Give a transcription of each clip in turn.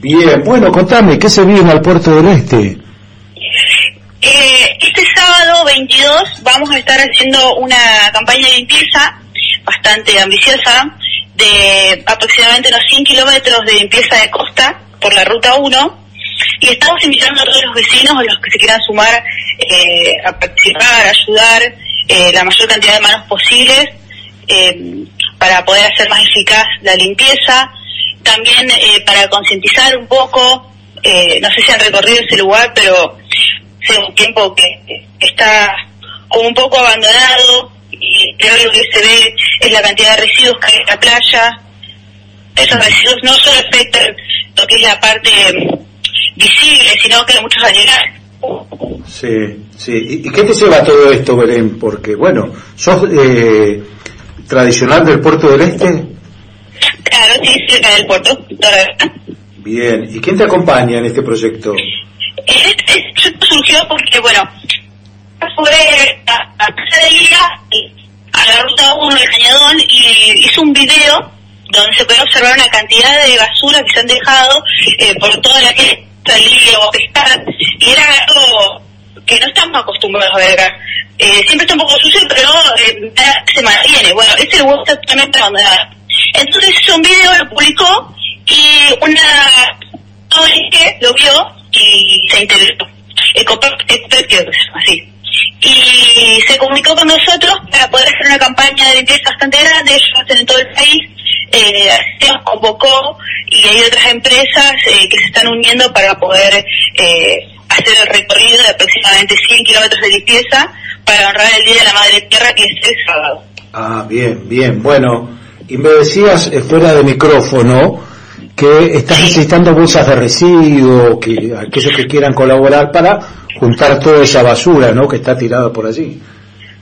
Bien, bueno, contame, ¿qué se viene al Puerto del Este? Eh, este sábado 22 vamos a estar haciendo una campaña de limpieza bastante ambiciosa de aproximadamente unos 100 kilómetros de limpieza de costa por la ruta 1 y estamos invitando a todos los vecinos o los que se quieran sumar eh, a participar, a ayudar eh, la mayor cantidad de manos posibles eh, para poder hacer más eficaz la limpieza, también eh, para concientizar un poco, eh, no sé si han recorrido ese lugar, pero hace un tiempo que está como un poco abandonado y creo que lo que se ve es la cantidad de residuos que hay en la playa. Esos residuos no solo afectan lo que es la parte mm, visible, sino que hay muchos animales. Sí, sí. ¿Y, y qué te lleva todo esto, Belén? Porque, bueno, ¿sos eh, tradicional del Puerto del Este? Claro, sí, cerca del puerto. la verdad. Bien. ¿Y quién te acompaña en este proyecto? Este esto surgió porque, bueno, fue a, a casa de Guía, y a la ruta 1 del Cañadón, y hizo un video donde se puede observar una cantidad de basura que se han dejado eh, por toda la que salía o pescar, y era algo que no estamos acostumbrados a ver acá. Eh, siempre está un poco sucio, pero eh, se mantiene. Bueno, ese lugar está totalmente abandonado. Entonces hizo un video, lo publicó, y una ONG lo vio y se interesó. Así. Y se comunicó con nosotros para poder hacer una campaña de limpieza bastante grande, ellos lo hacen en todo el país, eh, se nos convocó y hay otras empresas eh, que se están uniendo para poder eh, hacer el recorrido de aproximadamente 100 kilómetros de limpieza para honrar el Día de la Madre Tierra que es el sábado. Ah, bien, bien. Bueno, y me decías fuera de micrófono que estás necesitando bolsas de residuos, que aquellos que quieran colaborar para juntar toda esa basura, ¿no? Que está tirada por allí.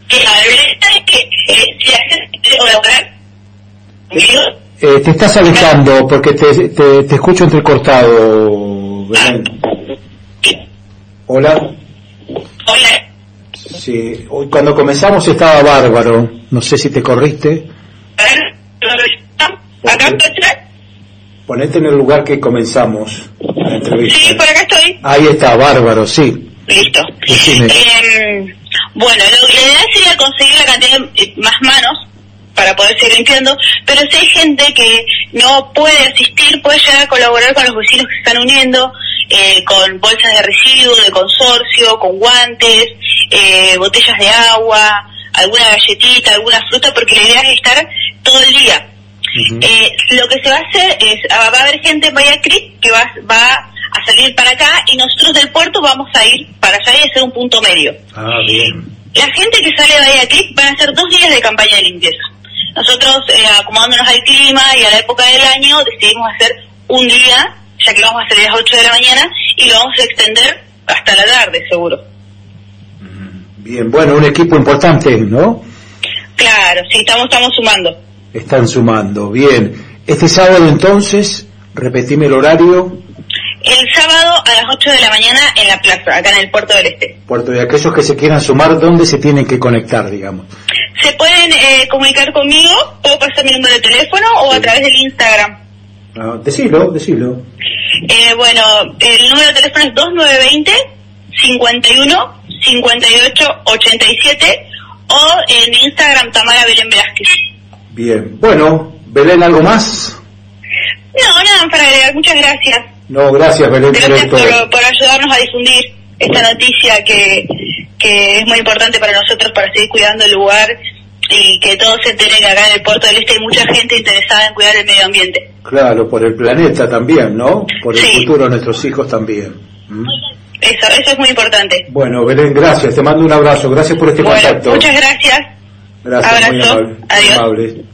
Eh, Eh, te estás alejando porque te, te, te escucho entrecortado, Belén. Hola. hola, Sí, hoy cuando comenzamos estaba bárbaro. No sé si te corriste. Acá estoy, Ponete en el lugar que comenzamos la entrevista. sí, por acá estoy. Ahí está, bárbaro, sí. Listo. Eh, bueno, lo, la idea sería conseguir la cantidad de eh, más manos para poder seguir limpiando, pero si hay gente que no puede asistir, puede llegar a colaborar con los vecinos que se están uniendo, eh, con bolsas de residuos, de consorcio, con guantes, eh, botellas de agua, alguna galletita, alguna fruta, porque la idea es estar todo el día. Eh, lo que se va a hacer es, ah, va a haber gente en Bahía Creek que va, va a salir para acá y nosotros del puerto vamos a ir para allá y hacer un punto medio. Ah, bien. La gente que sale de Bahía Creek van a hacer dos días de campaña de limpieza. Nosotros, eh, acomodándonos al clima y a la época del año, decidimos hacer un día, ya que vamos a salir a las 8 de la mañana, y lo vamos a extender hasta la tarde, seguro. Bien, bueno, un equipo importante, ¿no? Claro, sí, estamos, estamos sumando. Están sumando, bien. Este sábado entonces, repetime el horario, El sábado a las 8 de la mañana en la plaza, acá en el Puerto del Este. Puerto de aquellos que se quieran sumar, ¿dónde se tienen que conectar, digamos? Se pueden eh, comunicar conmigo, puedo pasar mi número de teléfono o a través del Instagram. Ah, decilo, decilo. Eh, bueno, el número de teléfono es 2920 51 58 87 o en Instagram Tamara Belén Velázquez. Bien. Bueno, Belén, ¿algo más? No, nada para agregar, muchas gracias. No, gracias, Belén, por Gracias por, por ayudarnos a difundir esta noticia que, que es muy importante para nosotros para seguir cuidando el lugar y que todos se enteren que acá en el Puerto del Este hay mucha gente interesada en cuidar el medio ambiente. Claro, por el planeta también, ¿no? Por el Sí. futuro de nuestros hijos también. ¿Mm? Eso, eso es muy importante. Bueno, Belén, gracias. Te mando un abrazo. Gracias por este Bueno, contacto. muchas gracias. Gracias, muy amable. muy Adiós. amable.